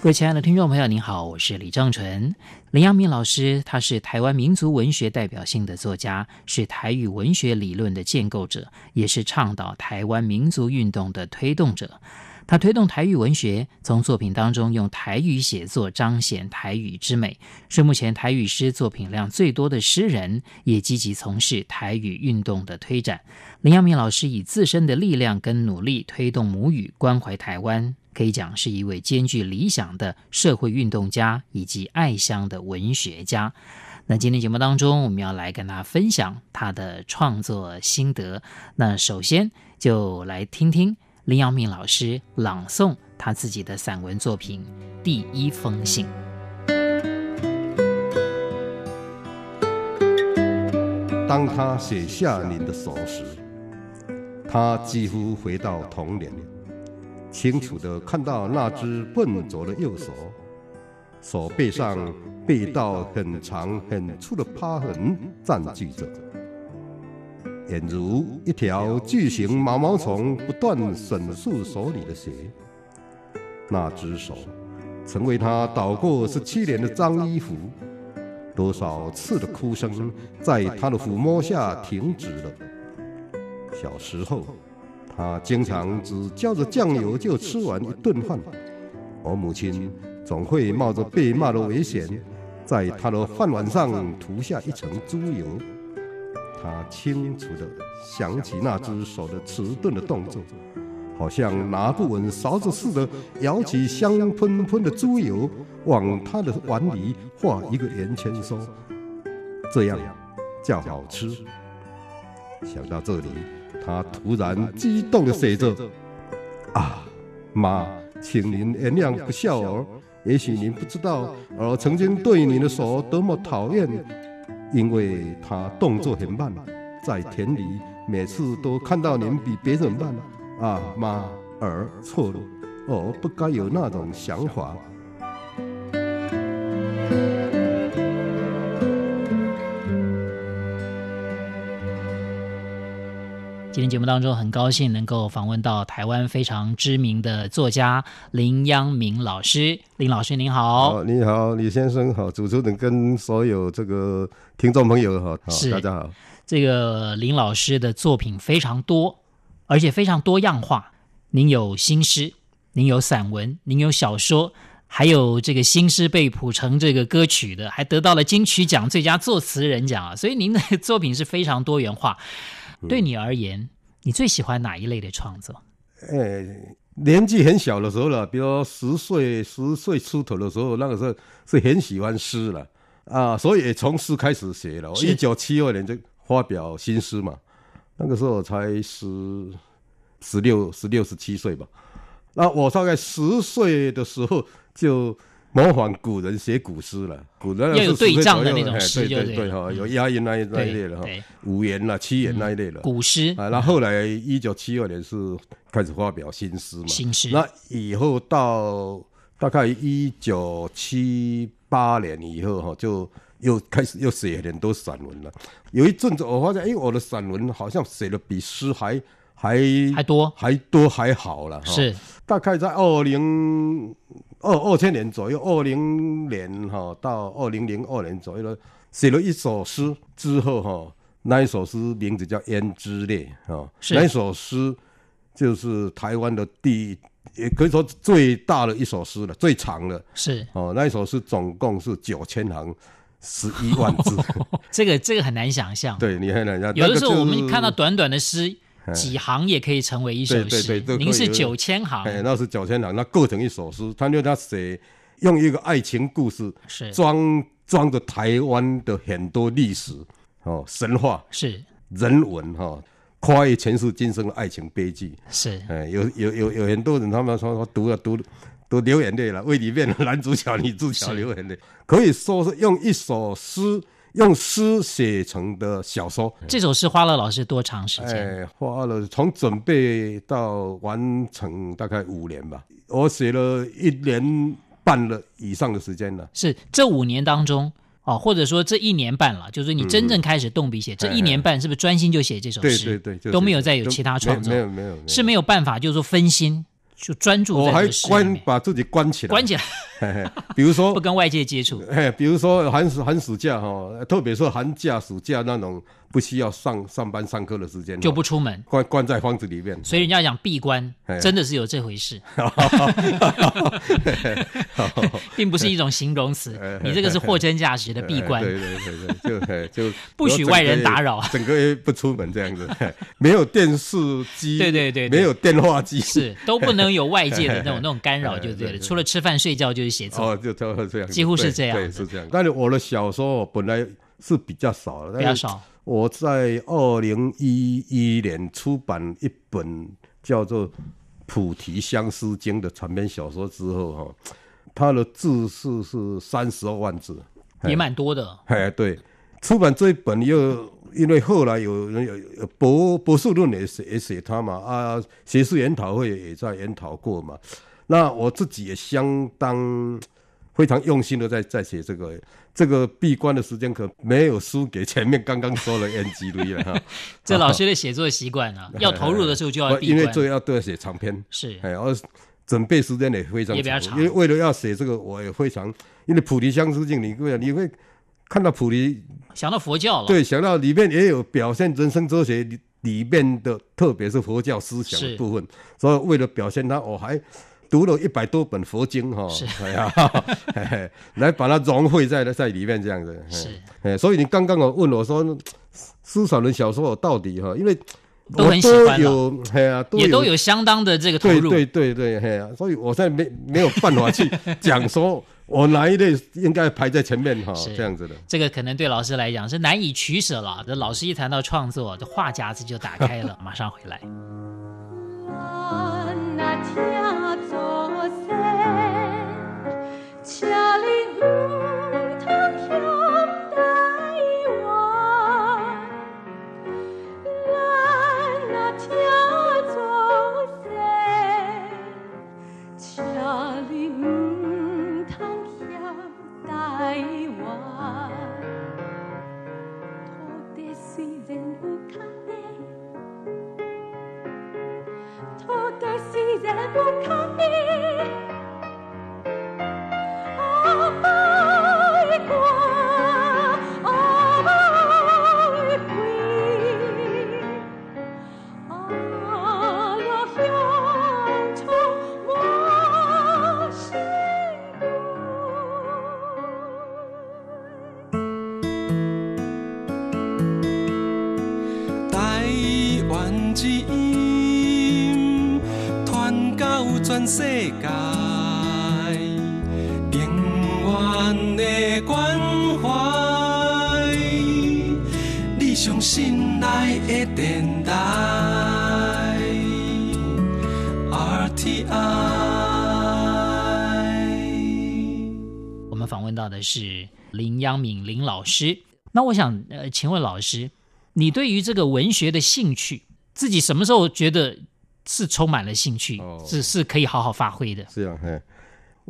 各位亲爱的听众朋友，您好，我是李正淳。林阳明老师，他是台湾民族文学代表性的作家，是台语文学理论的建构者，也是倡导台湾民族运动的推动者。他推动台语文学，从作品当中用台语写作彰显台语之美，是目前台语诗作品量最多的诗人，也积极从事台语运动的推展。林阳明老师以自身的力量跟努力推动母语，关怀台湾。可以讲是一位兼具理想的社会运动家以及爱乡的文学家。那今天节目当中，我们要来跟他分享他的创作心得。那首先就来听听林阳明老师朗诵他自己的散文作品《第一封信》。当他写下您的手时，他几乎回到童年。清楚地看到那只笨拙的右手，手背上被一道很长很粗的疤痕占据着，俨如一条巨型毛毛虫不断吮吸手里的血。那只手成为他倒过十七年的脏衣服，多少次的哭声在他的抚摸下停止了。小时候。他经常只浇着酱油就吃完一顿饭，我母亲总会冒着被骂的危险，在他的饭碗上涂下一层猪油。他清楚地想起那只手的迟钝的动作，好像拿不稳勺子似的，舀起香喷喷的猪油，往他的碗里画一个圆圈，说：“这样叫好吃。”想到这里。他突然激动地写着：“啊，妈，请您原谅不孝儿。也许您不知道，儿曾经对您的手多么讨厌，因为他动作很慢，在田里每次都看到您比别人慢。啊，妈，儿错了，我不该有那种想法。”今天节目当中，很高兴能够访问到台湾非常知名的作家林央明老师。林老师您好。好，你好，李先生好，主持人跟所有这个听众朋友好，好大家好。这个林老师的作品非常多，而且非常多样化。您有新诗，您有散文，您有小说，还有这个新诗被谱成这个歌曲的，还得到了金曲奖最佳作词人奖啊！所以您的作品是非常多元化。对你而言，你最喜欢哪一类的创作？哎，年纪很小的时候了，比如说十岁、十岁出头的时候，那个时候是很喜欢诗了啊，所以也从诗开始写了。我一九七二年就发表新诗嘛，那个时候才十十六、十六、十七岁吧。那我大概十岁的时候就。模仿古人写古诗了，古人要有对仗的那种诗，对对对哈，有押韵那一那一类的哈，五言呐、七言那一类的古诗啊。那后来一九七二年是开始发表新诗嘛，新诗。那以后到大概一九七八年以后哈，就又开始又写很多散文了。有一阵子我发现，哎，我的散文好像写的比诗还还还多，还多还好了哈。是，大概在二零。二二千年左右，二零年哈到二零零二年左右了，写了一首诗之后哈，那一首诗名字叫《胭脂泪》哈，那一首诗就是台湾的第，也可以说最大的一首诗了，最长的。是哦，那一首诗总共是九千行，十一万字。这个这个很难想象。对，你很难想象。有的时候我们看到短短的诗。几行也可以成为一首诗。对对对，您是九千行。哎，那是九千行，那构成一首诗。他就他写用一个爱情故事，是装装着台湾的很多历史哦，神话是人文哈，跨越前世今生的爱情悲剧是。哎，有有有有很多人他们说说读了读都流眼泪了，为里面的男主角女主角流眼泪，可以说是用一首诗用诗写成的小说。这首诗花了老师多长时间？哎，花了从准备到完成大概五年吧。我写了一年半了以上的时间了。是这五年当中。哦，或者说这一年半了，就是你真正开始动笔写，这一年半是不是专心就写这首诗？对对对，都没有再有其他创作，没有没有，是没有办法，就是说分心，就专注。我还关把自己关起来，关起来。比如说不跟外界接触，比如说寒暑寒暑假哈，特别是寒假暑假那种。不需要上上班上课的时间，就不出门，关关在房子里面。所以人家讲闭关，真的是有这回事，并不是一种形容词。你这个是货真价实的闭关。对对对对，就就不许外人打扰，整个月不出门这样子，没有电视机，对对对，没有电话机，是都不能有外界的那种那种干扰，就对了。除了吃饭睡觉就是写作，哦，就差不多这样，几乎是这样，对，是这样。但是我的小说本来是比较少的，比较少。我在二零一一年出版一本叫做《菩提相思经》的长篇小说之后，哈，它的字数是三十二万字，也蛮多的。哎，对，出版这一本又因为后来有人有有博博士论也写也写它嘛，啊，学术研讨会也在研讨过嘛，那我自己也相当。非常用心的在在写这个，这个闭关的时间可没有输给前面刚刚说的 NG 了哈。这老师的写作习惯啊，要投入的时候就要闭关，因为这要都要写长篇，是，哎，而准备时间也非常长，因为为了要写这个，我也非常，因为《菩提相思镜》，你会你会看到菩提，想到佛教了，对，想到里面也有表现人生哲学里面的，特别是佛教思想的部分，所以为了表现它，我还。读了一百多本佛经哈，哎呀，来把它融汇在在里面这样子。是，哎，所以你刚刚我问我说，诗散文小说我到底哈，因为都很喜欢，有，哎呀，也都有相当的这个投入。对对对对，哎呀，所以我现在没没有办法去讲说我哪一类应该排在前面哈，这样子的。这个可能对老师来讲是难以取舍了。这老师一谈到创作，这话匣子就打开了。马上回来。世的关怀，你相信爱的电台 RTI。我们访问到的是林央敏林老师。那我想呃，请问老师，你对于这个文学的兴趣，自己什么时候觉得？是充满了兴趣，哦、是是可以好好发挥的。是啊，嘿，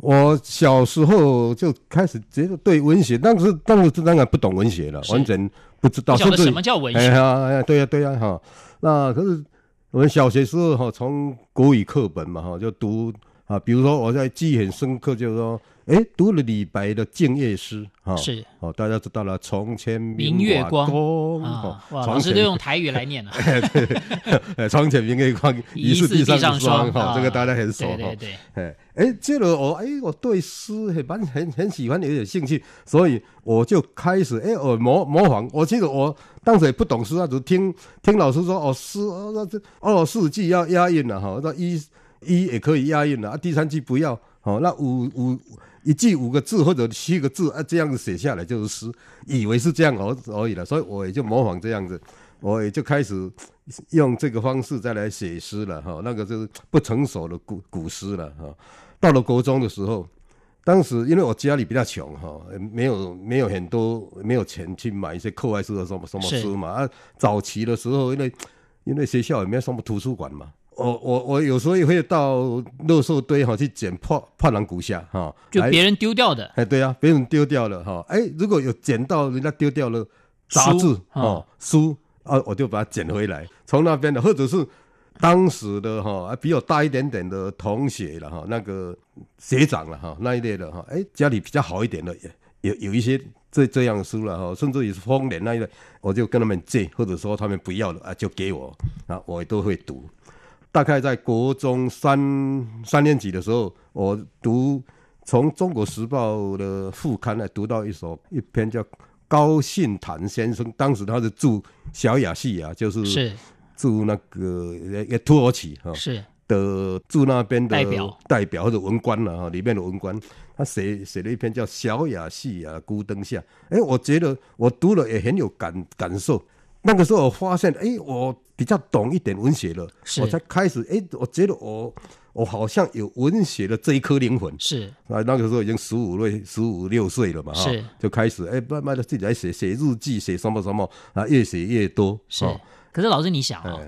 我小时候就开始觉得对文学，当时当时当然不懂文学了，完全不知道不晓得什么叫文学。哎呀，哎呀，对呀、啊，对呀、啊，哈。那可是我们小学时候哈，从国语课本嘛哈，就读啊，比如说我在记忆很深刻，就是说。哎，读了李白的《静夜思》哈，是哦，大家知道了，床前明月光，哇，老师都用台语来念了。哎，床前明月光，疑是地上霜，哈，这个大家很熟哈。对对对，哎哎，这个我哎，我对诗很蛮很很喜欢，有点兴趣，所以我就开始哎，我模模仿。我记得我当时也不懂诗啊，只听听老师说哦，诗哦这二四句要押韵了哈，那一一也可以押韵了啊，第三句不要，哦，那五五。一句五个字或者七个字啊，这样子写下来就是诗，以为是这样而而已了，所以我也就模仿这样子，我也就开始用这个方式再来写诗了哈。那个就是不成熟的古古诗了哈。到了国中的时候，当时因为我家里比较穷哈，没有没有很多没有钱去买一些课外书的什么什么书嘛。啊，早期的时候，因为因为学校也没有什么图书馆嘛，我我我有时候也会到垃圾堆哈去捡破破烂骨下哈，就别人丢掉的。哎，对啊，别人丢掉了哈。哎，如果有捡到人家丢掉了杂志哦书啊，我就把它捡回来，从那边的或者是。当时的哈，比我大一点点的同学了哈，那个学长了哈，那一类的哈，哎，家里比较好一点的，有有一些这这样的书了哈，甚至于是丰年那一类，我就跟他们借，或者说他们不要了啊，就给我啊，我也都会读。大概在国中三三年级的时候，我读从《中国时报》的副刊来读到一首一篇叫高信坦先生，当时他是驻小雅细亚，就是。是驻那个也土耳其哈，是的驻那边的代表代表或者文官了哈，里面的文官，他写写了一篇叫《小雅细亚孤灯下》，哎，我觉得我读了也很有感感受。那个时候我发现，哎，我比较懂一点文学了，我才开始，哎，我觉得我我好像有文学的这一颗灵魂。是啊，那个时候已经十五岁、十五六岁了嘛，哈，就开始哎，慢慢的自己来写写日记，写什么什么啊，越写越多。是。可是老师，你想啊、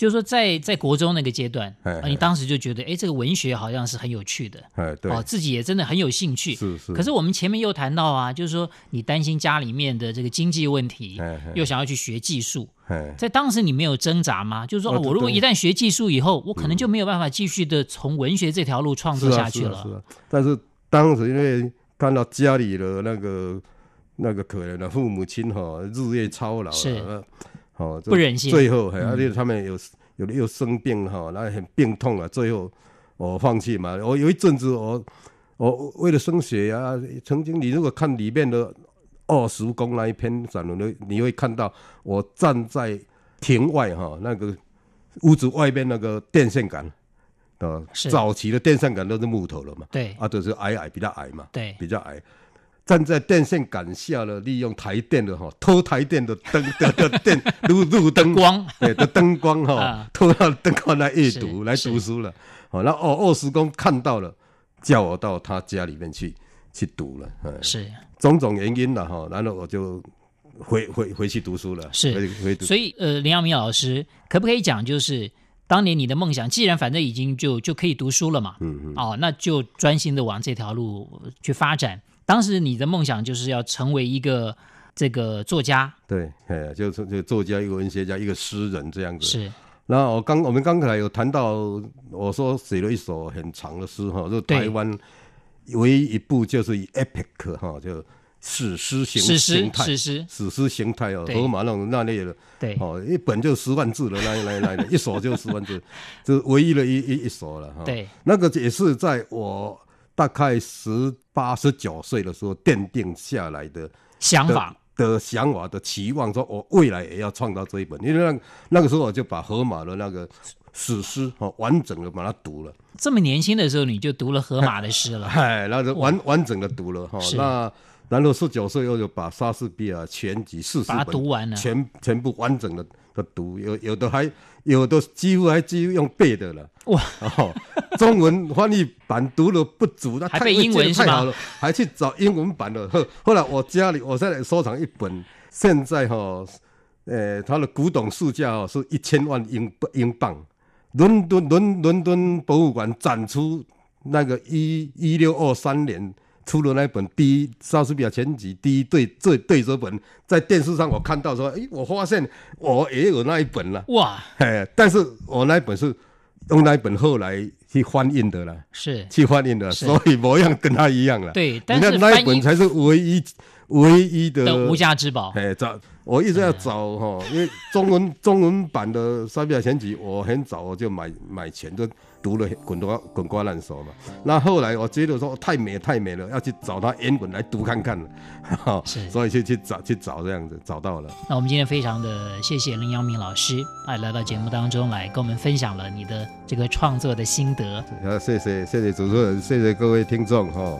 就是说在在国中那个阶段，哎哎、你当时就觉得，哎，这个文学好像是很有趣的，哎，对，哦，自己也真的很有兴趣。是是。可是我们前面又谈到啊，就是说你担心家里面的这个经济问题，又想要去学技术，哎、在当时你没有挣扎吗？就是说我如果一旦学技术以后，我可能就没有办法继续的从文学这条路创作下去了。是啊，是啊，是啊。但是当时因为看到家里的那个那个可怜的父母亲哈，日夜操劳，是。哦，不忍心。最后，而且他们有有的又生病哈，然后很病痛啊。最后，我放弃嘛。我有一阵子，我我为了升学呀，曾经你如果看里面的二十公那一篇散文，你你会看到我站在庭外哈，那个屋子外边那个电线杆，啊，早期的电线杆都是木头了嘛，对，啊，都是矮矮比较矮嘛，对，比较矮。站在电线杆下了，利用台电的哈，偷台电的灯的 的电路路灯光，对的灯光哈，偷到灯光来阅读来读书了。好，然后哦，二师公看到了，叫我到他家里面去去读了。是种种原因了哈，然后我就回回回去读书了。是回回读。所以呃，林耀明老师可不可以讲，就是当年你的梦想，既然反正已经就就可以读书了嘛，嗯嗯，哦，那就专心的往这条路去发展。当时你的梦想就是要成为一个这个作家，对，哎，就是就作家，一个文学家，一个诗人这样子。是。然后我刚我们刚才有谈到，我说写了一首很长的诗哈，就是台湾唯一一部就是以 epic 哈，就史诗形形态，史诗史诗形态哦，荷马那种那类的，对，哦，一本就十万字的那那那的，一首就十万字，就是唯一的一一一首了哈。对，那个也是在我。大概十八、十九岁的时候，奠定下来的想法的想法的期望，说我未来也要创造这一本。因为那那个时候，我就把荷马的那个史诗哈完整的把它读了。这么年轻的时候，你就读了荷马的诗了？哎，那就完完整的读了哈。那然后十九岁又就把莎士比亚全集四十本读完了，全全部完整的的读，有有的还。有的几乎还几乎用背的了哇！哦，中文翻译版读了不足，那太英文太好了，还去找英文版的。后后来我家里我现在收藏一本，现在哈、哦，呃，它的古董市价哦是一千万英英镑。伦敦伦伦敦博物馆展出那个一一六二三年。出了那一本第一莎士比亚全集第一对这对折本，在电视上我看到说，哎，我发现我也有那一本了。哇，哎，但是我那一本是用那一本后来去翻印的了，是去翻印的，所以模样跟他一样了。对，但是那一本才是唯一唯一的无价之宝。哎，找我一直要找哈，因为中文中文版的莎士比亚全集，我很早我就买买全的。读了滚瓜滚瓜烂熟嘛，那后来我觉得说太美太美了，要去找他原文来读看看了，是，所以就去找去找这样子找到了。那我们今天非常的谢谢林阳明老师，哎，来到节目当中来跟我们分享了你的这个创作的心得。好，谢谢谢谢主持人，谢谢各位听众哈。